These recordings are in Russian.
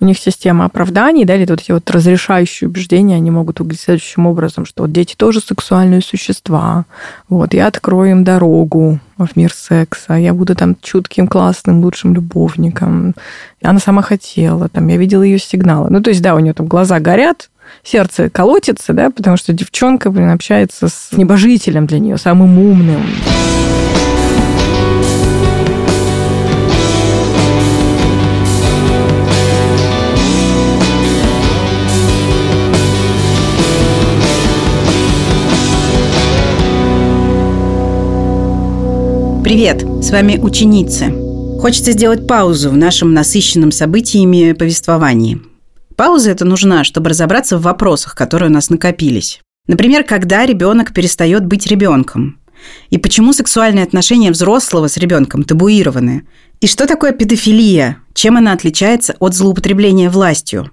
у них система оправданий, да, или вот эти вот разрешающие убеждения, они могут выглядеть следующим образом, что вот дети тоже сексуальные существа, вот, я открою им дорогу в мир секса, я буду там чутким, классным, лучшим любовником, она сама хотела, там, я видела ее сигналы. Ну, то есть, да, у нее там глаза горят, сердце колотится, да, потому что девчонка, блин, общается с небожителем для нее, самым умным. Привет, с вами ученицы. Хочется сделать паузу в нашем насыщенном событиями повествовании. Пауза эта нужна, чтобы разобраться в вопросах, которые у нас накопились. Например, когда ребенок перестает быть ребенком? И почему сексуальные отношения взрослого с ребенком табуированы? И что такое педофилия? Чем она отличается от злоупотребления властью?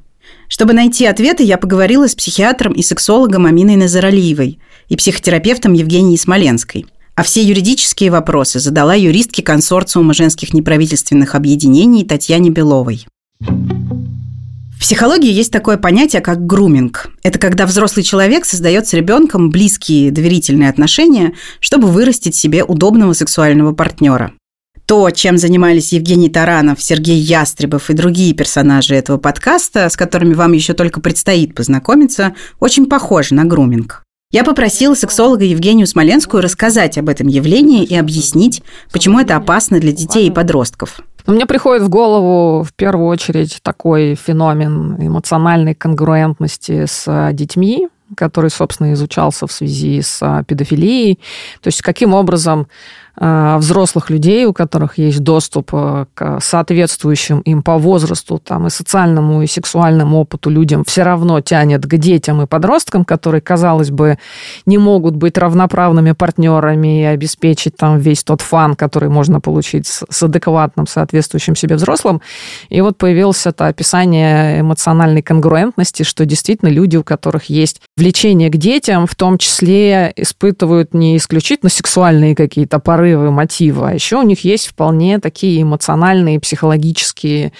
Чтобы найти ответы, я поговорила с психиатром и сексологом Аминой Назаралиевой и психотерапевтом Евгенией Смоленской – а все юридические вопросы задала юристке консорциума женских неправительственных объединений Татьяне Беловой. В психологии есть такое понятие, как груминг. Это когда взрослый человек создает с ребенком близкие доверительные отношения, чтобы вырастить себе удобного сексуального партнера. То, чем занимались Евгений Таранов, Сергей Ястребов и другие персонажи этого подкаста, с которыми вам еще только предстоит познакомиться, очень похоже на груминг. Я попросила сексолога Евгению Смоленскую рассказать об этом явлении и объяснить, почему это опасно для детей и подростков. Мне приходит в голову в первую очередь такой феномен эмоциональной конгруентности с детьми, который, собственно, изучался в связи с педофилией. То есть каким образом взрослых людей, у которых есть доступ э, к соответствующим им по возрасту там, и социальному, и сексуальному опыту людям, все равно тянет к детям и подросткам, которые, казалось бы, не могут быть равноправными партнерами и обеспечить там весь тот фан, который можно получить с адекватным, соответствующим себе взрослым. И вот появилось это описание эмоциональной конгруентности, что действительно люди, у которых есть влечение к детям, в том числе испытывают не исключительно сексуальные какие-то порывы, порывы, мотивы, а еще у них есть вполне такие эмоциональные, психологические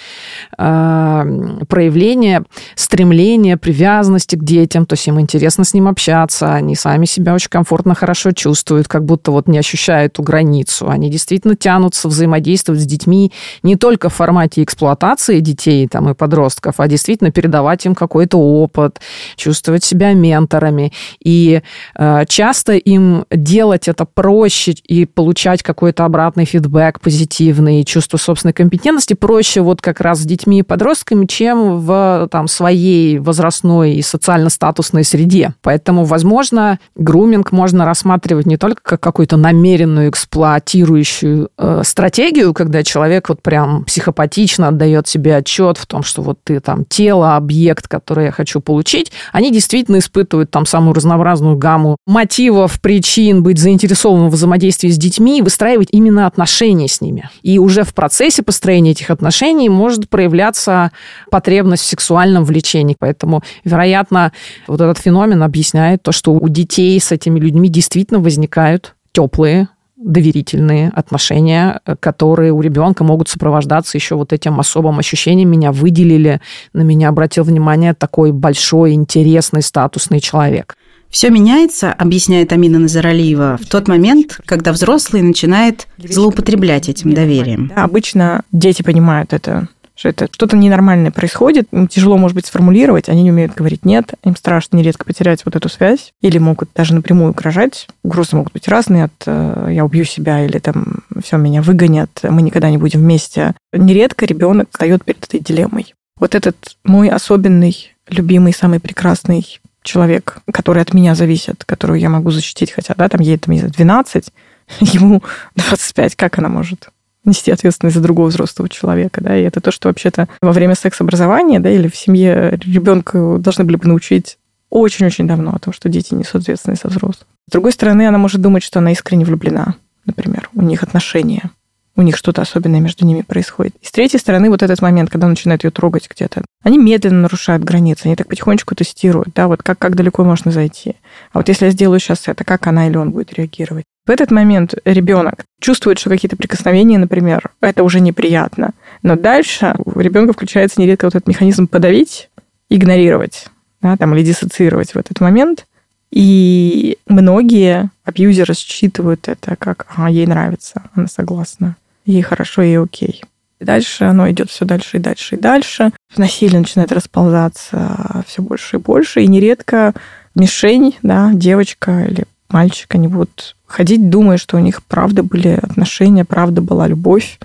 э, проявления, стремления, привязанности к детям, то есть им интересно с ним общаться, они сами себя очень комфортно, хорошо чувствуют, как будто вот не ощущают эту границу. Они действительно тянутся взаимодействовать с детьми не только в формате эксплуатации детей там, и подростков, а действительно передавать им какой-то опыт, чувствовать себя менторами. И э, часто им делать это проще и получать получать какой-то обратный фидбэк позитивный, чувство собственной компетентности проще вот как раз с детьми и подростками, чем в там, своей возрастной и социально-статусной среде. Поэтому, возможно, груминг можно рассматривать не только как какую-то намеренную эксплуатирующую э, стратегию, когда человек вот прям психопатично отдает себе отчет в том, что вот ты там тело, объект, который я хочу получить, они действительно испытывают там самую разнообразную гамму мотивов, причин быть заинтересованным в взаимодействии с детьми, детьми и выстраивать именно отношения с ними. И уже в процессе построения этих отношений может проявляться потребность в сексуальном влечении. Поэтому, вероятно, вот этот феномен объясняет то, что у детей с этими людьми действительно возникают теплые доверительные отношения, которые у ребенка могут сопровождаться еще вот этим особым ощущением. Меня выделили, на меня обратил внимание такой большой, интересный, статусный человек. Все меняется, объясняет Амина Назаралиева, в тот момент, когда взрослый начинает злоупотреблять этим доверием. Да, обычно дети понимают это, что это что-то ненормальное происходит, им тяжело, может быть, сформулировать, они не умеют говорить «нет», им страшно нередко потерять вот эту связь, или могут даже напрямую угрожать. Угрозы могут быть разные, от э, «я убью себя» или там «все, меня выгонят, мы никогда не будем вместе». Нередко ребенок встает перед этой дилеммой. Вот этот мой особенный, любимый, самый прекрасный человек, который от меня зависит, которую я могу защитить, хотя, да, там ей, там, не знаю, 12, ему 25, как она может нести ответственность за другого взрослого человека, да, и это то, что вообще-то во время секс-образования, да, или в семье ребенка должны были бы научить очень-очень давно о том, что дети несут ответственность за взрослых. С другой стороны, она может думать, что она искренне влюблена, например, у них отношения, у них что-то особенное между ними происходит. И с третьей стороны, вот этот момент, когда он начинает ее трогать где-то, они медленно нарушают границы, они так потихонечку тестируют, да, вот как, как далеко можно зайти. А вот если я сделаю сейчас это, как она или он будет реагировать? В этот момент ребенок чувствует, что какие-то прикосновения, например, это уже неприятно. Но дальше у ребенка включается нередко вот этот механизм подавить, игнорировать, да, там, или диссоциировать в этот момент. И многие абьюзеры считывают это как «ага, ей нравится, она согласна, ей хорошо, ей окей». И дальше оно идет все дальше и дальше и дальше. Насилие начинает расползаться все больше и больше. И нередко мишень, да, девочка или мальчик, они будут ходить, думая, что у них правда были отношения, правда была любовь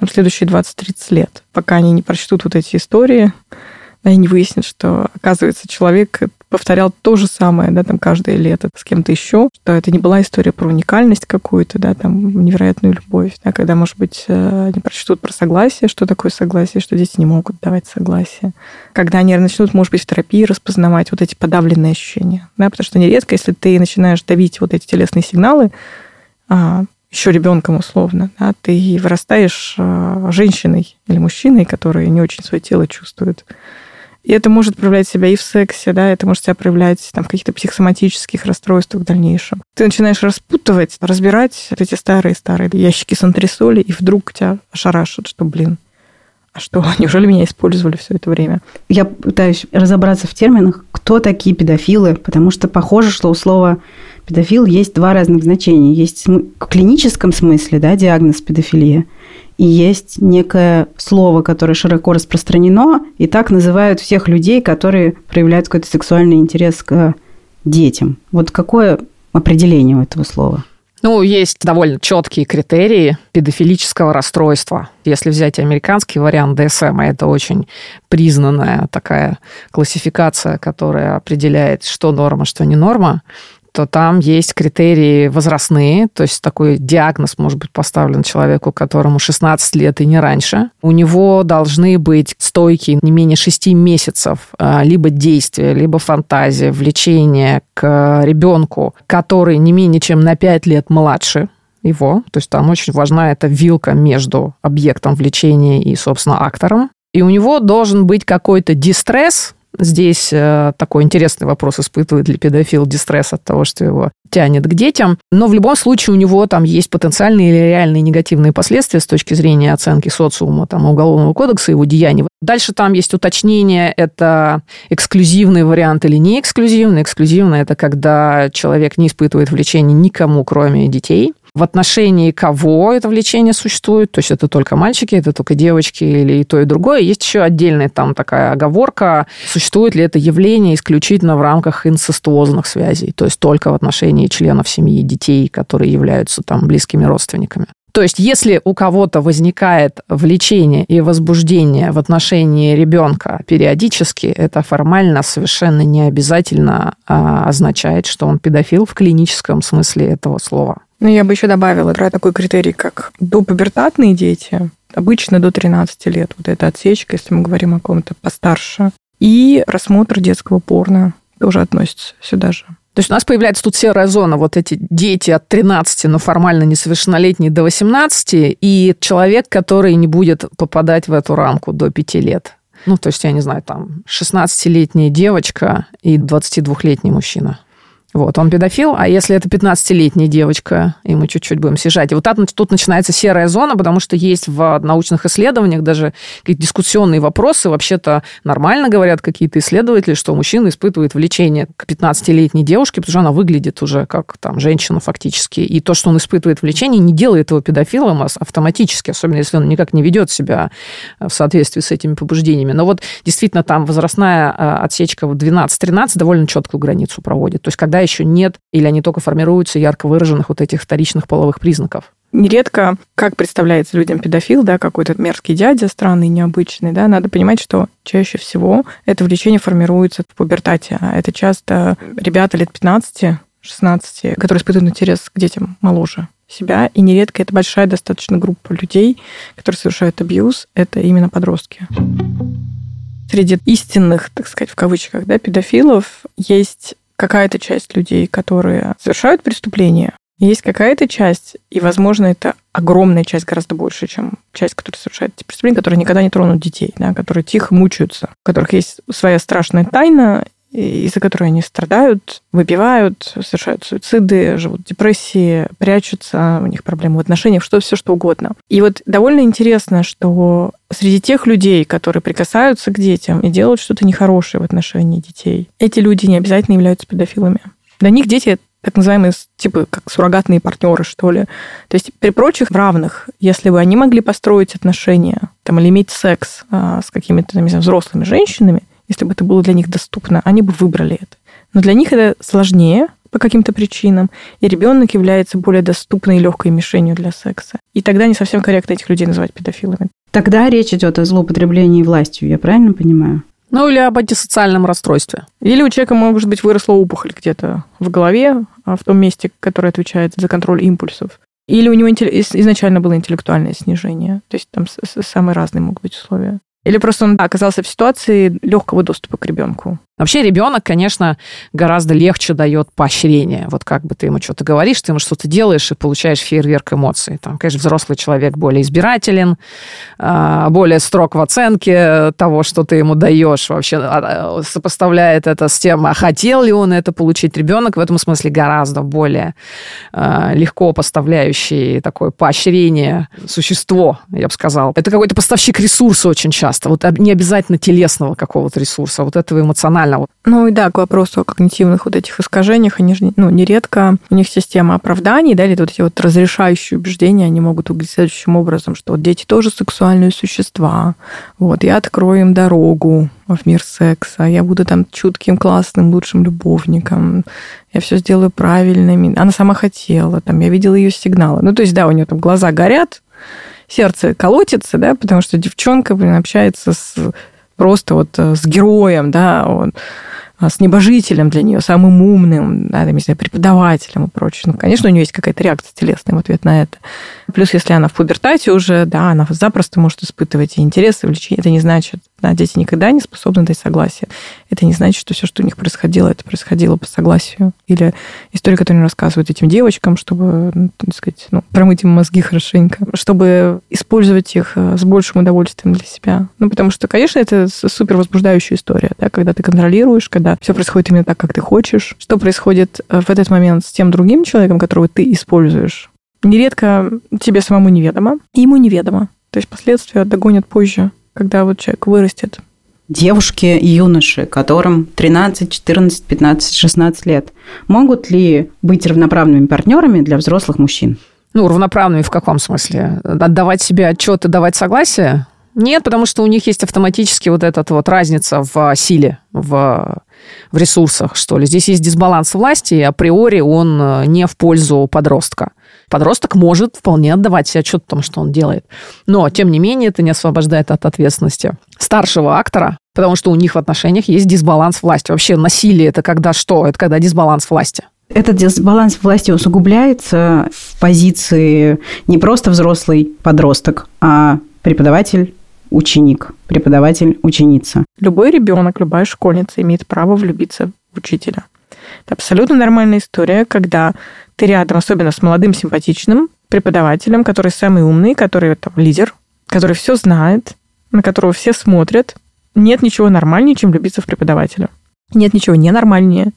на следующие 20-30 лет, пока они не прочтут вот эти истории, да, и не выяснят, что, оказывается, человек повторял то же самое, да, там каждое лето с кем-то еще, что это не была история про уникальность какую-то, да, там невероятную любовь, да, когда, может быть, э, они прочтут про согласие, что такое согласие, что дети не могут давать согласие, когда они начнут, может быть, в терапии распознавать вот эти подавленные ощущения, да, потому что нередко, если ты начинаешь давить вот эти телесные сигналы, а, еще ребенком условно, да, ты вырастаешь э, женщиной или мужчиной, которые не очень свое тело чувствуют. И это может проявлять себя и в сексе, да, это может себя проявлять там, в каких-то психосоматических расстройствах в дальнейшем. Ты начинаешь распутывать, разбирать вот эти старые-старые ящики с антресоли, и вдруг тебя ошарашат, что, блин, а что, неужели меня использовали все это время? Я пытаюсь разобраться в терминах, кто такие педофилы, потому что похоже, что у слова педофил есть два разных значения. Есть в клиническом смысле, да, диагноз педофилия, и есть некое слово, которое широко распространено, и так называют всех людей, которые проявляют какой-то сексуальный интерес к детям. Вот какое определение у этого слова? Ну, есть довольно четкие критерии педофилического расстройства. Если взять американский вариант ДСМ, это очень признанная такая классификация, которая определяет, что норма, что не норма, то там есть критерии возрастные, то есть такой диагноз может быть поставлен человеку, которому 16 лет и не раньше. У него должны быть стойкие не менее 6 месяцев а, либо действия, либо фантазия, влечение к ребенку, который не менее чем на 5 лет младше его. То есть там очень важна эта вилка между объектом влечения и, собственно, актором. И у него должен быть какой-то дистресс, Здесь э, такой интересный вопрос, испытывает ли педофил дистресс от того, что его тянет к детям. Но в любом случае у него там есть потенциальные или реальные негативные последствия с точки зрения оценки социума, там, уголовного кодекса, его деяний. Дальше там есть уточнение, это эксклюзивный вариант или не эксклюзивный. Эксклюзивный – это когда человек не испытывает влечения никому, кроме детей в отношении кого это влечение существует, то есть это только мальчики, это только девочки или и то, и другое. Есть еще отдельная там такая оговорка, существует ли это явление исключительно в рамках инцестуозных связей, то есть только в отношении членов семьи, детей, которые являются там близкими родственниками. То есть, если у кого-то возникает влечение и возбуждение в отношении ребенка периодически, это формально совершенно не обязательно а, означает, что он педофил в клиническом смысле этого слова. Ну, я бы еще добавила про такой критерий, как допубертатные дети, обычно до 13 лет. Вот эта отсечка, если мы говорим о ком-то постарше. И просмотр детского порно тоже относится сюда же. То есть у нас появляется тут серая зона, вот эти дети от 13, но формально несовершеннолетние до 18, и человек, который не будет попадать в эту рамку до 5 лет. Ну, то есть, я не знаю, там 16-летняя девочка и 22-летний мужчина. Вот, он педофил, а если это 15-летняя девочка, и мы чуть-чуть будем съезжать. И вот тут, тут начинается серая зона, потому что есть в научных исследованиях даже какие-то дискуссионные вопросы. Вообще-то нормально говорят какие-то исследователи, что мужчина испытывает влечение к 15-летней девушке, потому что она выглядит уже как там женщина фактически. И то, что он испытывает влечение, не делает его педофилом автоматически, особенно если он никак не ведет себя в соответствии с этими побуждениями. Но вот действительно там возрастная а, отсечка в 12-13 довольно четкую границу проводит. То есть когда еще нет или они только формируются ярко выраженных вот этих вторичных половых признаков. Нередко, как представляется людям педофил, да, какой-то мерзкий дядя, странный, необычный, да, надо понимать, что чаще всего это влечение формируется в пубертате. А это часто ребята лет 15 16, которые испытывают интерес к детям моложе себя, и нередко это большая достаточно группа людей, которые совершают абьюз, это именно подростки. Среди истинных, так сказать, в кавычках, да, педофилов есть какая-то часть людей, которые совершают преступления, есть какая-то часть, и, возможно, это огромная часть, гораздо больше, чем часть, которая совершает эти преступления, которые никогда не тронут детей, да, которые тихо мучаются, у которых есть своя страшная тайна, из-за которой они страдают, выпивают, совершают суициды, живут в депрессии, прячутся, у них проблемы в отношениях, что все что угодно. И вот довольно интересно, что среди тех людей, которые прикасаются к детям и делают что-то нехорошее в отношении детей, эти люди не обязательно являются педофилами. Для них дети так называемые, типа, как суррогатные партнеры, что ли. То есть при прочих равных, если бы они могли построить отношения там, или иметь секс а, с какими-то, не знаю, взрослыми женщинами, если бы это было для них доступно, они бы выбрали это. Но для них это сложнее по каким-то причинам, и ребенок является более доступной и легкой мишенью для секса. И тогда не совсем корректно этих людей называть педофилами. Тогда речь идет о злоупотреблении властью, я правильно понимаю? Ну, или об антисоциальном расстройстве. Или у человека, может быть, выросла опухоль где-то в голове, а в том месте, которое отвечает за контроль импульсов. Или у него изначально было интеллектуальное снижение. То есть там самые разные могут быть условия. Или просто он оказался в ситуации легкого доступа к ребенку. Вообще ребенок, конечно, гораздо легче дает поощрение. Вот как бы ты ему что-то говоришь, ты ему что-то делаешь и получаешь фейерверк эмоций. Там, конечно, взрослый человек более избирателен, а, более строг в оценке того, что ты ему даешь. Вообще а, сопоставляет это с тем, а хотел ли он это получить. Ребенок в этом смысле гораздо более а, легко поставляющий такое поощрение существо, я бы сказал. Это какой-то поставщик ресурса очень часто. Вот не обязательно телесного какого-то ресурса, вот этого эмоционального нормально. Ну и да, к вопросу о когнитивных вот этих искажениях, они же, ну, нередко у них система оправданий, да, или вот эти вот разрешающие убеждения, они могут выглядеть следующим образом, что вот дети тоже сексуальные существа, вот, я открою им дорогу в мир секса, я буду там чутким, классным, лучшим любовником, я все сделаю правильно, она сама хотела, там, я видела ее сигналы. Ну, то есть, да, у нее там глаза горят, сердце колотится, да, потому что девчонка, блин, общается с просто вот э, с героем, да, он а, с небожителем для нее, самым умным, да, там, не знаю, преподавателем и прочее. Ну, конечно, у нее есть какая-то реакция телесная в ответ на это. Плюс, если она в пубертате уже, да, она запросто может испытывать и интерес, и влечение. Это не значит, да, дети никогда не способны дать согласие. Это не значит, что все, что у них происходило, это происходило по согласию. Или история, которую они рассказывают этим девочкам, чтобы, ну, так сказать, ну, промыть им мозги хорошенько, чтобы использовать их э, с большим удовольствием для себя. Ну, потому что, конечно, это супер возбуждающая история, да, когда ты контролируешь, когда все происходит именно так, как ты хочешь. Что происходит э, в этот момент с тем другим человеком, которого ты используешь? нередко тебе самому неведомо, ему неведомо. То есть последствия догонят позже, когда вот человек вырастет. Девушки и юноши, которым 13, 14, 15, 16 лет, могут ли быть равноправными партнерами для взрослых мужчин? Ну, равноправными в каком смысле? Отдавать себе отчет и давать согласие? Нет, потому что у них есть автоматически вот эта вот разница в силе, в, в ресурсах, что ли. Здесь есть дисбаланс власти, и априори он э, не в пользу подростка. Подросток может вполне отдавать себе отчет о том, что он делает. Но, тем не менее, это не освобождает от ответственности старшего актора, потому что у них в отношениях есть дисбаланс власти. Вообще насилие – это когда что? Это когда дисбаланс власти. Этот дисбаланс власти усугубляется в позиции не просто взрослый подросток, а преподаватель ученик, преподаватель, ученица. Любой ребенок, любая школьница имеет право влюбиться в учителя. Это абсолютно нормальная история, когда ты рядом, особенно с молодым симпатичным преподавателем, который самый умный, который там, лидер, который все знает, на которого все смотрят. Нет ничего нормальнее, чем влюбиться в преподавателя. Нет ничего ненормальнее,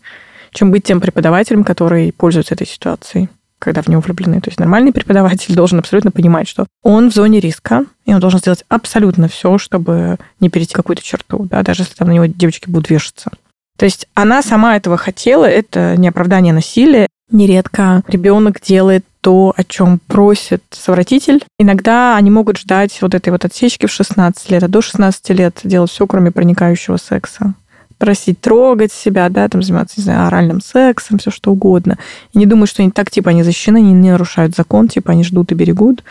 чем быть тем преподавателем, который пользуется этой ситуацией когда в него влюблены. То есть нормальный преподаватель должен абсолютно понимать, что он в зоне риска, и он должен сделать абсолютно все, чтобы не перейти какую-то черту, да, даже если там на него девочки будут вешаться. То есть она сама этого хотела, это не оправдание насилия. Нередко ребенок делает то, о чем просит совратитель. Иногда они могут ждать вот этой вот отсечки в 16 лет, а до 16 лет делать все, кроме проникающего секса просить трогать себя, да, там заниматься, не знаю, оральным сексом, все что угодно. И не думаю, что они так, типа, они защищены, они не нарушают закон, типа, они ждут и берегут.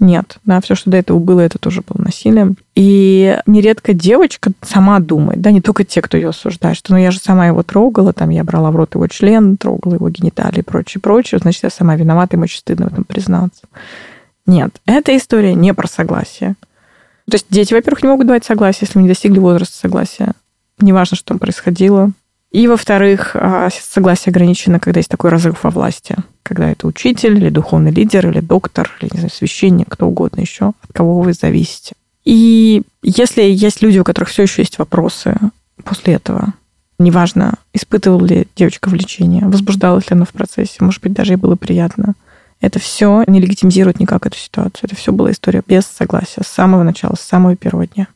Нет, да, все, что до этого было, это тоже было насилием. И нередко девочка сама думает, да, не только те, кто ее осуждает, что ну я же сама его трогала, там я брала в рот его член, трогала его гениталии и прочее, прочее, значит, я сама виновата, им очень стыдно в этом признаться. Нет, эта история не про согласие. То есть дети, во-первых, не могут давать согласие, если не достигли возраста согласия неважно, что там происходило. И, во-вторых, а, согласие ограничено, когда есть такой разрыв во власти. Когда это учитель или духовный лидер, или доктор, или, не знаю, священник, кто угодно еще, от кого вы зависите. И если есть люди, у которых все еще есть вопросы после этого, Неважно, испытывала ли девочка влечение, возбуждалась ли она в процессе, может быть, даже ей было приятно. Это все не легитимизирует никак эту ситуацию. Это все была история без согласия с самого начала, с самого первого дня.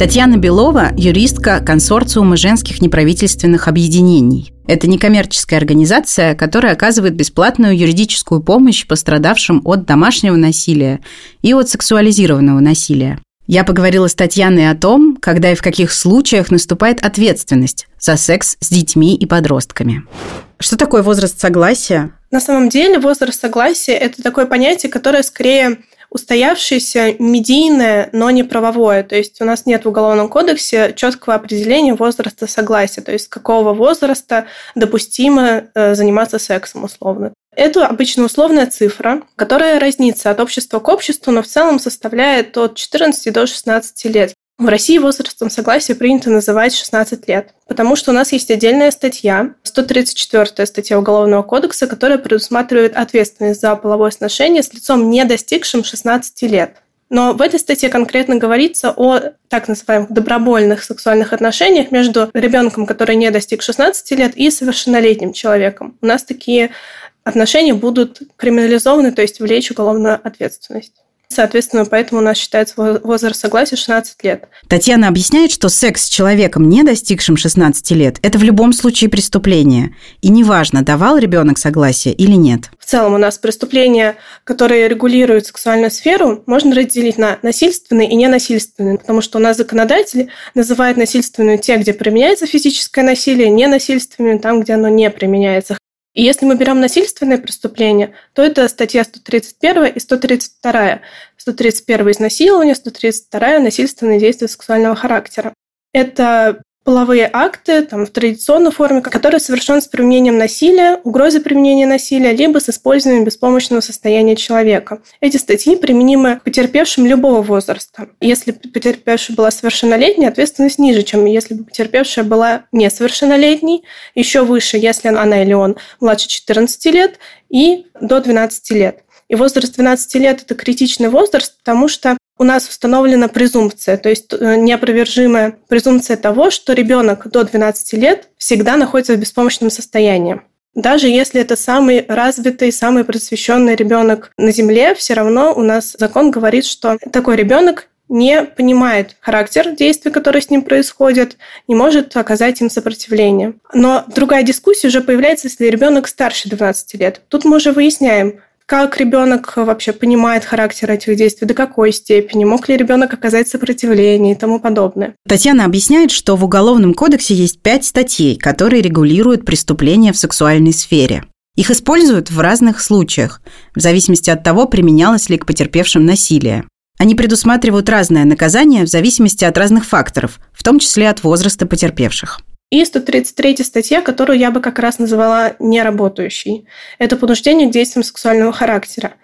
Татьяна Белова – юристка консорциума женских неправительственных объединений. Это некоммерческая организация, которая оказывает бесплатную юридическую помощь пострадавшим от домашнего насилия и от сексуализированного насилия. Я поговорила с Татьяной о том, когда и в каких случаях наступает ответственность за секс с детьми и подростками. Что такое возраст согласия? На самом деле возраст согласия – это такое понятие, которое скорее устоявшееся, медийное, но не правовое. То есть у нас нет в Уголовном кодексе четкого определения возраста согласия, то есть с какого возраста допустимо э, заниматься сексом условно. Это обычно условная цифра, которая разнится от общества к обществу, но в целом составляет от 14 до 16 лет. В России возрастом согласия принято называть 16 лет, потому что у нас есть отдельная статья, 134 статья Уголовного кодекса, которая предусматривает ответственность за половое сношение с лицом, не достигшим 16 лет. Но в этой статье конкретно говорится о так называемых добровольных сексуальных отношениях между ребенком, который не достиг 16 лет, и совершеннолетним человеком. У нас такие отношения будут криминализованы, то есть влечь уголовную ответственность. Соответственно, поэтому у нас считается возраст согласия 16 лет. Татьяна объясняет, что секс с человеком, не достигшим 16 лет, это в любом случае преступление. И неважно, давал ребенок согласие или нет. В целом у нас преступления, которые регулируют сексуальную сферу, можно разделить на насильственные и ненасильственные, потому что у нас законодатель называет насильственную те, где применяется физическое насилие, ненасильственными там, где оно не применяется. И если мы берем насильственные преступления, то это статья 131 и 132. 131 изнасилование, 132 насильственные действия сексуального характера. Это половые акты там, в традиционной форме, который совершен с применением насилия, угрозы применения насилия, либо с использованием беспомощного состояния человека. Эти статьи применимы к потерпевшим любого возраста. Если потерпевшая была совершеннолетней, ответственность ниже, чем если бы потерпевшая была несовершеннолетней, еще выше, если она или он младше 14 лет и до 12 лет. И возраст 12 лет – это критичный возраст, потому что у нас установлена презумпция, то есть э, неопровержимая презумпция того, что ребенок до 12 лет всегда находится в беспомощном состоянии. Даже если это самый развитый, самый просвещенный ребенок на Земле, все равно у нас закон говорит, что такой ребенок не понимает характер действий, которые с ним происходят, не может оказать им сопротивление. Но другая дискуссия уже появляется, если ребенок старше 12 лет. Тут мы уже выясняем, как ребенок вообще понимает характер этих действий, до какой степени, мог ли ребенок оказать сопротивление и тому подобное. Татьяна объясняет, что в Уголовном кодексе есть пять статей, которые регулируют преступления в сексуальной сфере. Их используют в разных случаях, в зависимости от того, применялось ли к потерпевшим насилие. Они предусматривают разное наказание в зависимости от разных факторов, в том числе от возраста потерпевших. И 133 статья, которую я бы как раз называла неработающей. Это понуждение к действиям сексуального характера.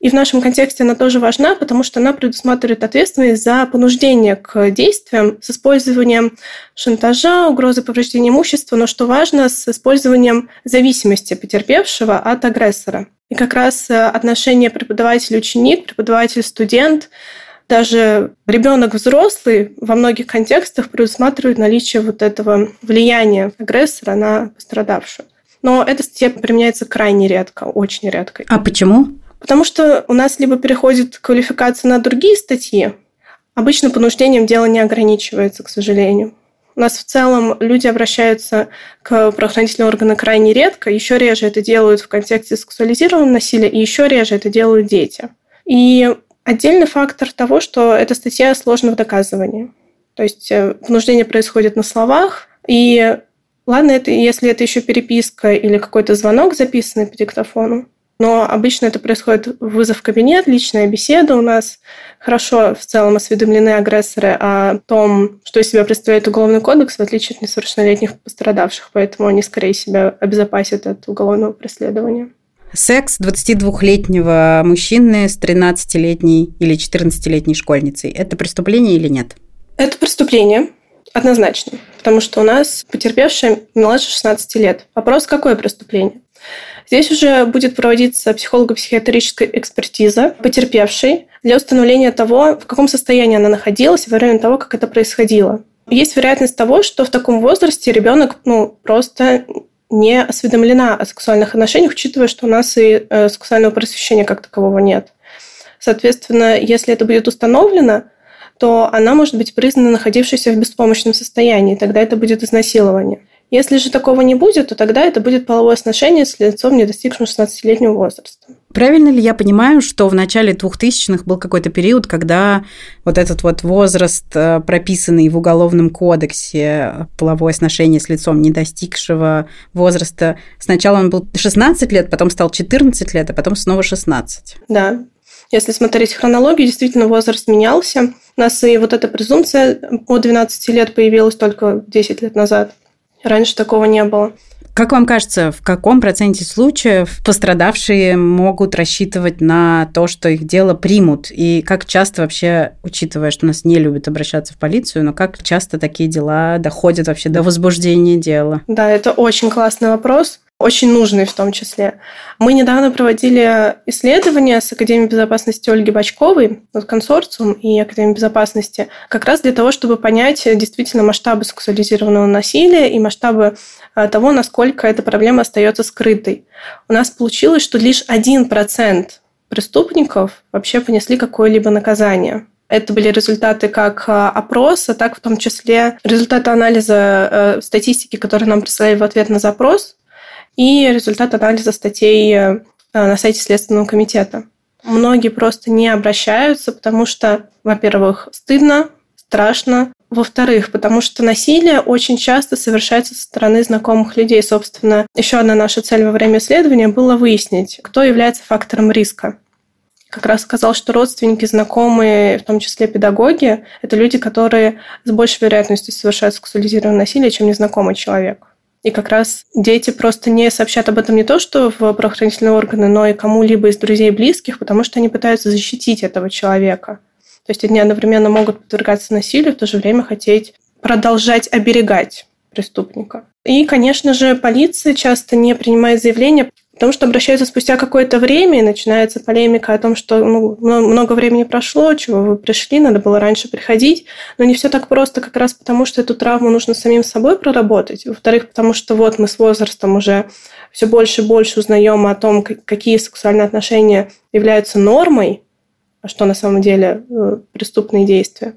И в нашем контексте она тоже важна, потому что она предусматривает ответственность за понуждение к действиям с использованием шантажа, угрозы повреждения имущества, но что важно, с использованием зависимости потерпевшего от агрессора. И как раз отношение преподаватель-ученик, преподаватель-студент – даже ребенок взрослый во многих контекстах предусматривает наличие вот этого влияния агрессора на пострадавшую. Но эта статья применяется крайне редко, очень редко. А почему? Потому что у нас либо переходит квалификация на другие статьи, обычно понуждением дело не ограничивается, к сожалению. У нас в целом люди обращаются к правоохранительным органам крайне редко, еще реже это делают в контексте сексуализированного насилия, и еще реже это делают дети. И Отдельный фактор того, что эта статья сложна в доказывании. То есть внуждение э, происходит на словах, и ладно, это, если это еще переписка или какой-то звонок, записанный по диктофону, но обычно это происходит вызов в кабинет, личная беседа у нас. Хорошо в целом осведомлены агрессоры о том, что из себя представляет Уголовный кодекс, в отличие от несовершеннолетних пострадавших, поэтому они скорее себя обезопасят от уголовного преследования. Секс 22-летнего мужчины с 13-летней или 14-летней школьницей – это преступление или нет? Это преступление. Однозначно, потому что у нас потерпевшая младше 16 лет. Вопрос, какое преступление? Здесь уже будет проводиться психолого-психиатрическая экспертиза потерпевшей для установления того, в каком состоянии она находилась во время того, как это происходило. Есть вероятность того, что в таком возрасте ребенок ну, просто не осведомлена о сексуальных отношениях, учитывая, что у нас и э, сексуального просвещения как такового нет. Соответственно, если это будет установлено, то она может быть признана находившейся в беспомощном состоянии, тогда это будет изнасилование. Если же такого не будет, то тогда это будет половое сношение с лицом, не достигшим 16-летнего возраста. Правильно ли я понимаю, что в начале 2000-х был какой-то период, когда вот этот вот возраст, э, прописанный в Уголовном кодексе, половое сношение с лицом не достигшего возраста, сначала он был 16 лет, потом стал 14 лет, а потом снова 16? Да. Если смотреть хронологию, действительно возраст менялся. У нас и вот эта презумпция от 12 лет появилась только 10 лет назад. Раньше такого не было. Как вам кажется, в каком проценте случаев пострадавшие могут рассчитывать на то, что их дело примут? И как часто вообще, учитывая, что нас не любят обращаться в полицию, но как часто такие дела доходят вообще до возбуждения дела? Да, это очень классный вопрос очень нужный в том числе. Мы недавно проводили исследование с Академией безопасности Ольги Бачковой, вот консорциум и Академия безопасности, как раз для того, чтобы понять действительно масштабы сексуализированного насилия и масштабы э, того, насколько эта проблема остается скрытой. У нас получилось, что лишь 1% преступников вообще понесли какое-либо наказание. Это были результаты как э, опроса, так в том числе результаты анализа э, статистики, которые нам прислали в ответ на запрос и результат анализа статей э, на сайте Следственного комитета. Многие просто не обращаются, потому что, во-первых, стыдно, страшно, во-вторых, потому что насилие очень часто совершается со стороны знакомых людей. Собственно, еще одна наша цель во время исследования была выяснить, кто является фактором риска. Как раз сказал, что родственники, знакомые, в том числе педагоги, это люди, которые с большей вероятностью совершают сексуализированное насилие, чем незнакомый человек. И как раз дети просто не сообщат об этом не то, что в правоохранительные органы, но и кому-либо из друзей и близких, потому что они пытаются защитить этого человека. То есть они одновременно могут подвергаться насилию, в то же время хотеть продолжать оберегать преступника. И, конечно же, полиция часто не принимает заявления, Потому что обращаются спустя какое-то время, и начинается полемика о том, что ну, много времени прошло, чего вы пришли, надо было раньше приходить. Но не все так просто, как раз потому, что эту травму нужно самим собой проработать. Во-вторых, потому что вот мы с возрастом уже все больше и больше узнаем о том, какие сексуальные отношения являются нормой, а что на самом деле э, преступные действия.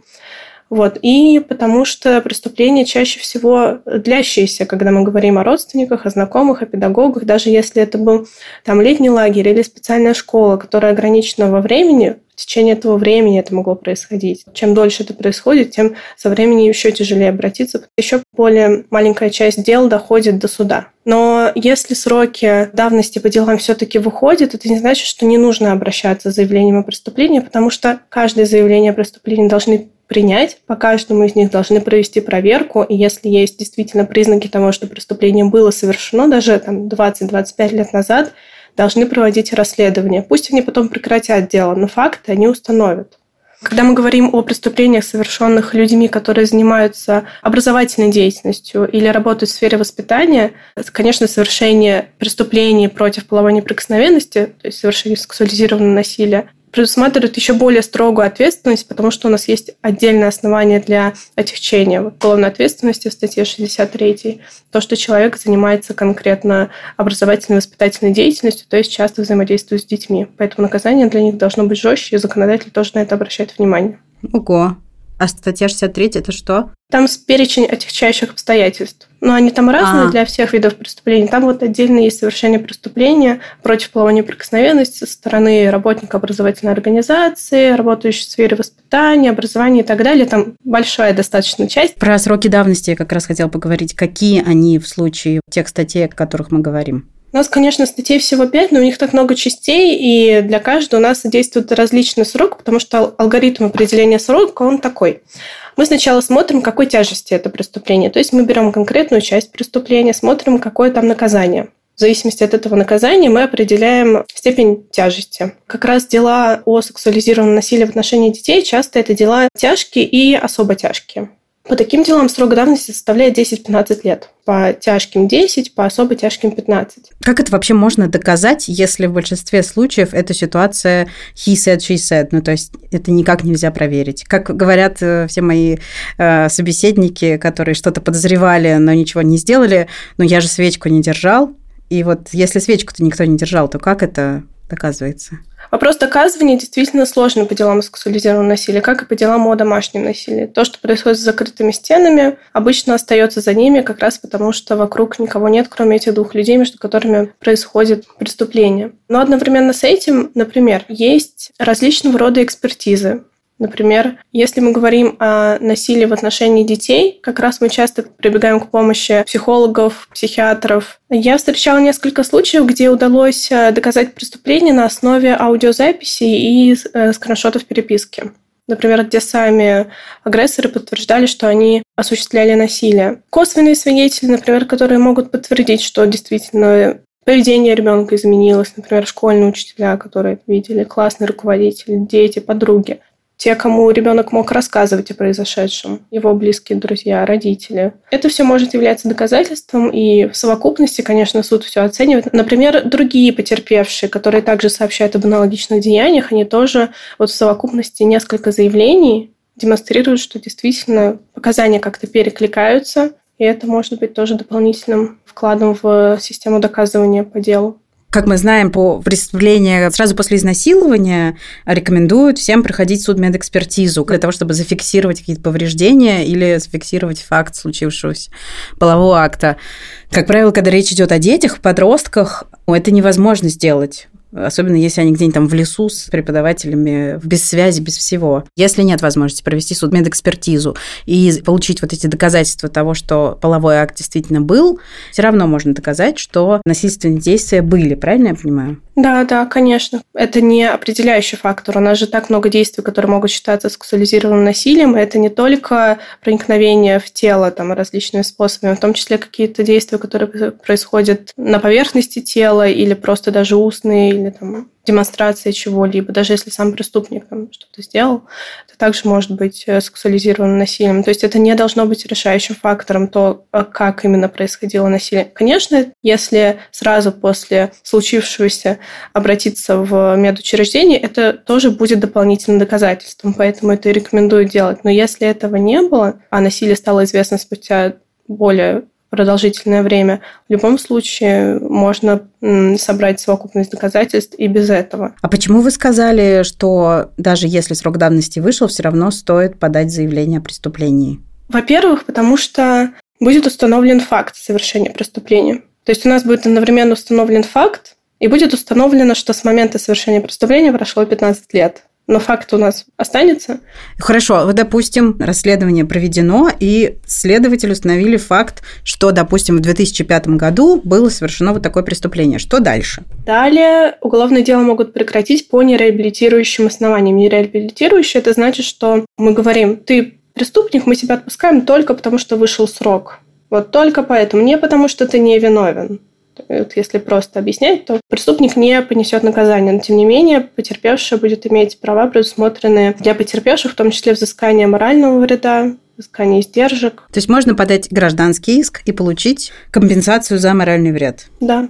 Вот. И потому что преступления чаще всего длящиеся, когда мы говорим о родственниках, о знакомых, о педагогах, даже если это был там летний лагерь или специальная школа, которая ограничена во времени, в течение этого времени это могло происходить. Чем дольше это происходит, тем со временем еще тяжелее обратиться. Еще более маленькая часть дел доходит до суда. Но если сроки давности по делам все-таки выходят, это не значит, что не нужно обращаться с заявлением о преступлении, потому что каждое заявление о преступлении должны принять. По каждому из них должны провести проверку. И если есть действительно признаки того, что преступление было совершено даже там, 20-25 лет назад, должны проводить расследование. Пусть они потом прекратят дело, но факты они установят. Когда мы говорим о преступлениях, совершенных людьми, которые занимаются образовательной деятельностью или работают в сфере воспитания, конечно, совершение преступлений против половой неприкосновенности, то есть совершение сексуализированного насилия, предусматривает еще более строгую ответственность, потому что у нас есть отдельное основание для отягчения уголовной ответственности в статье 63. То, что человек занимается конкретно образовательной воспитательной деятельностью, то есть часто взаимодействует с детьми. Поэтому наказание для них должно быть жестче, и законодатель тоже на это обращает внимание. Ого. А статья 63 это что? Там перечень отягчающих обстоятельств. Но они там разные а. для всех видов преступлений. Там вот отдельно есть совершение преступления против половой неприкосновенности со стороны работника образовательной организации, работающей в сфере воспитания, образования и так далее. Там большая достаточно часть. Про сроки давности я как раз хотела поговорить. Какие они в случае тех статей, о которых мы говорим? У нас, конечно, статей всего пять, но у них так много частей, и для каждой у нас действует различный срок, потому что алгоритм определения срока, он такой. Мы сначала смотрим, какой тяжести это преступление. То есть мы берем конкретную часть преступления, смотрим, какое там наказание. В зависимости от этого наказания мы определяем степень тяжести. Как раз дела о сексуализированном насилии в отношении детей часто это дела тяжкие и особо тяжкие. По таким делам срок давности составляет 10-15 лет. По тяжким 10, по особо тяжким 15. Как это вообще можно доказать, если в большинстве случаев эта ситуация he said, she said? Ну, то есть это никак нельзя проверить. Как говорят э, все мои э, собеседники, которые что-то подозревали, но ничего не сделали, ну, я же свечку не держал. И вот если свечку-то никто не держал, то как это доказывается? Вопрос доказывания действительно сложный по делам сексуализированного насилия, как и по делам о домашнем насилии. То, что происходит с закрытыми стенами, обычно остается за ними как раз потому, что вокруг никого нет, кроме этих двух людей, между которыми происходит преступление. Но одновременно с этим, например, есть различного рода экспертизы. Например, если мы говорим о насилии в отношении детей, как раз мы часто прибегаем к помощи психологов, психиатров. Я встречала несколько случаев, где удалось э, доказать преступление на основе аудиозаписи и э, скриншотов переписки. Например, где сами агрессоры подтверждали, что они осуществляли насилие. Косвенные свидетели, например, которые могут подтвердить, что действительно поведение ребенка изменилось, например, школьные учителя, которые это видели, классный руководитель, дети, подруги те, кому ребенок мог рассказывать о произошедшем, его близкие друзья, родители. Это все может являться доказательством, и в совокупности, конечно, суд все оценивает. Например, другие потерпевшие, которые также сообщают об аналогичных деяниях, они тоже вот в совокупности несколько заявлений демонстрируют, что действительно показания как-то перекликаются, и это может быть тоже дополнительным вкладом в систему доказывания по делу. Как мы знаем, по преступлению сразу после изнасилования рекомендуют всем проходить судмедэкспертизу для того, чтобы зафиксировать какие-то повреждения или зафиксировать факт случившегося полового акта. Как правило, когда речь идет о детях, подростках, это невозможно сделать особенно если они где-нибудь там в лесу с преподавателями, без связи, без всего. Если нет возможности провести судмедэкспертизу и получить вот эти доказательства того, что половой акт действительно был, все равно можно доказать, что насильственные действия были, правильно я понимаю? Да, да, конечно. Это не определяющий фактор. У нас же так много действий, которые могут считаться сексуализированным насилием. Это не только проникновение в тело там, различными способами, в том числе какие-то действия, которые происходят на поверхности тела или просто даже устные, или там демонстрация чего-либо, даже если сам преступник там, что-то сделал, это также может быть э, сексуализированным насилием. То есть это не должно быть решающим фактором то, а как именно происходило насилие. Конечно, если сразу после случившегося обратиться в медучреждение, это тоже будет дополнительным доказательством, поэтому это и рекомендую делать. Но если этого не было, а насилие стало известно спустя более продолжительное время. В любом случае можно собрать совокупность доказательств и без этого. А почему вы сказали, что даже если срок давности вышел, все равно стоит подать заявление о преступлении? Во-первых, потому что будет установлен факт совершения преступления. То есть у нас будет одновременно установлен факт, и будет установлено, что с момента совершения преступления прошло 15 лет но факт у нас останется. Хорошо, вот, допустим, расследование проведено, и следователи установили факт, что, допустим, в 2005 году было совершено вот такое преступление. Что дальше? Далее уголовное дело могут прекратить по нереабилитирующим основаниям. Нереабилитирующие – это значит, что мы говорим, ты преступник, мы тебя отпускаем только потому, что вышел срок. Вот только поэтому, не потому, что ты не виновен. Вот если просто объяснять, то преступник не понесет наказание, но тем не менее потерпевший будет иметь права, предусмотренные для потерпевших, в том числе взыскание морального вреда, взыскание издержек. То есть можно подать гражданский иск и получить компенсацию за моральный вред? Да.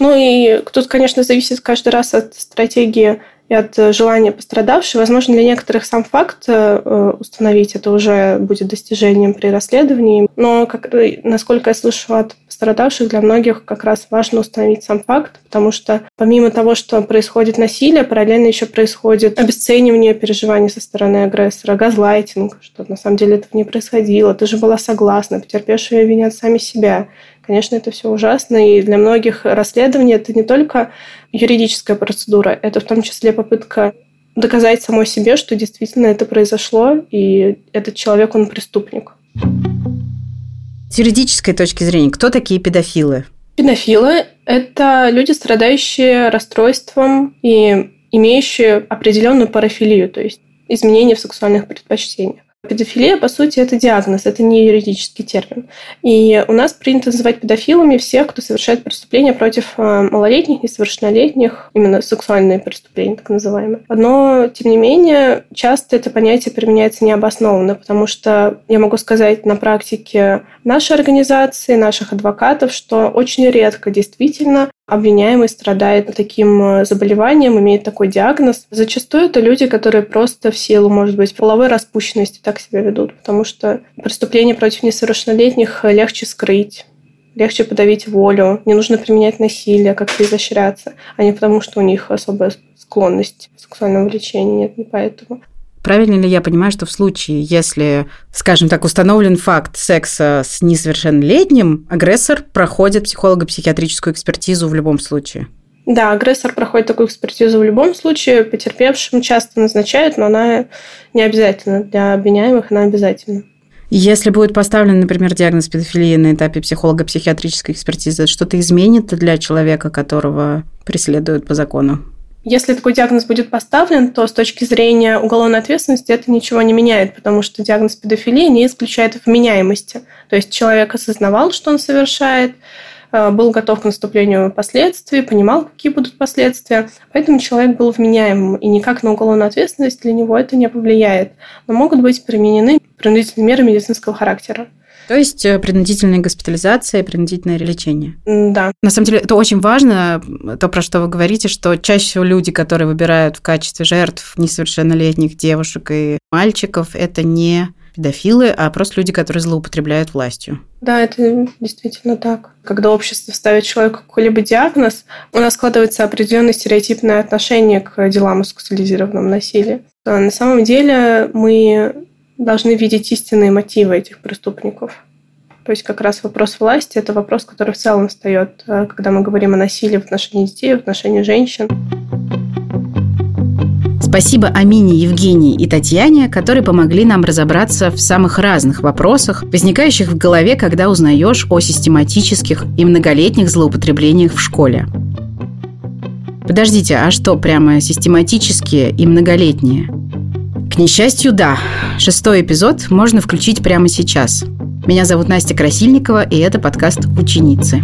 Ну и тут, конечно, зависит каждый раз от стратегии и от э, желания пострадавшей. Возможно, для некоторых сам факт э, установить это уже будет достижением при расследовании. Но, как, э, насколько я слышу от пострадавших, для многих как раз важно установить сам факт, потому что помимо того, что происходит насилие, параллельно еще происходит обесценивание переживаний со стороны агрессора, газлайтинг, что на самом деле этого не происходило, ты же была согласна, потерпевшие винят сами себя. Конечно, это все ужасно, и для многих расследование это не только юридическая процедура, это в том числе попытка доказать самой себе, что действительно это произошло, и этот человек, он преступник. С юридической точки зрения, кто такие педофилы? Педофилы – это люди, страдающие расстройством и имеющие определенную парафилию, то есть изменения в сексуальных предпочтениях. Педофилия, по сути, это диагноз, это не юридический термин. И у нас принято называть педофилами всех, кто совершает преступления против э, малолетних, несовершеннолетних, именно сексуальные преступления, так называемые. Но, тем не менее, часто это понятие применяется необоснованно, потому что я могу сказать на практике нашей организации, наших адвокатов, что очень редко действительно обвиняемый страдает таким э, заболеванием, имеет такой диагноз. Зачастую это люди, которые просто в силу, может быть, половой распущенности так себя ведут, потому что преступления против несовершеннолетних легче скрыть легче подавить волю, не нужно применять насилие, как-то изощряться, а не потому, что у них особая склонность к сексуальному влечению. Нет, не поэтому. Правильно ли я понимаю, что в случае, если, скажем так, установлен факт секса с несовершеннолетним, агрессор проходит психолого-психиатрическую экспертизу в любом случае? Да, агрессор проходит такую экспертизу в любом случае. Потерпевшим часто назначают, но она не обязательно. Для обвиняемых она обязательна. Если будет поставлен, например, диагноз педофилии на этапе психолого-психиатрической экспертизы, что-то изменит для человека, которого преследуют по закону? Если такой диагноз будет поставлен, то с точки зрения уголовной ответственности это ничего не меняет, потому что диагноз педофилии не исключает вменяемости. То есть человек осознавал, что он совершает, э, был готов к наступлению последствий, понимал, какие будут последствия. Поэтому человек был вменяемым, и никак на уголовную ответственность для него это не повлияет. Но могут быть применены принудительные меры медицинского характера. То есть э, принудительная госпитализация и принудительное лечение. Да. На самом деле это очень важно, то, про что вы говорите, что чаще всего люди, которые выбирают в качестве жертв несовершеннолетних девушек и мальчиков, это не педофилы, а просто люди, которые злоупотребляют властью. Да, это действительно так. Когда общество ставит человеку какой-либо диагноз, у нас складывается определенное стереотипное отношение к делам о сексуализированном насилии. А на самом деле мы должны видеть истинные мотивы этих преступников. То есть как раз вопрос власти – это вопрос, который в целом встает, э, когда мы говорим о насилии в отношении детей, в отношении женщин. Спасибо Амине, Евгении и Татьяне, которые помогли нам разобраться в самых разных вопросах, возникающих в голове, когда узнаешь о систематических и многолетних злоупотреблениях в школе. Подождите, а что, прямо систематические и многолетние? К несчастью, да. Шестой эпизод можно включить прямо сейчас. Меня зовут Настя Красильникова, и это подкаст «Ученицы».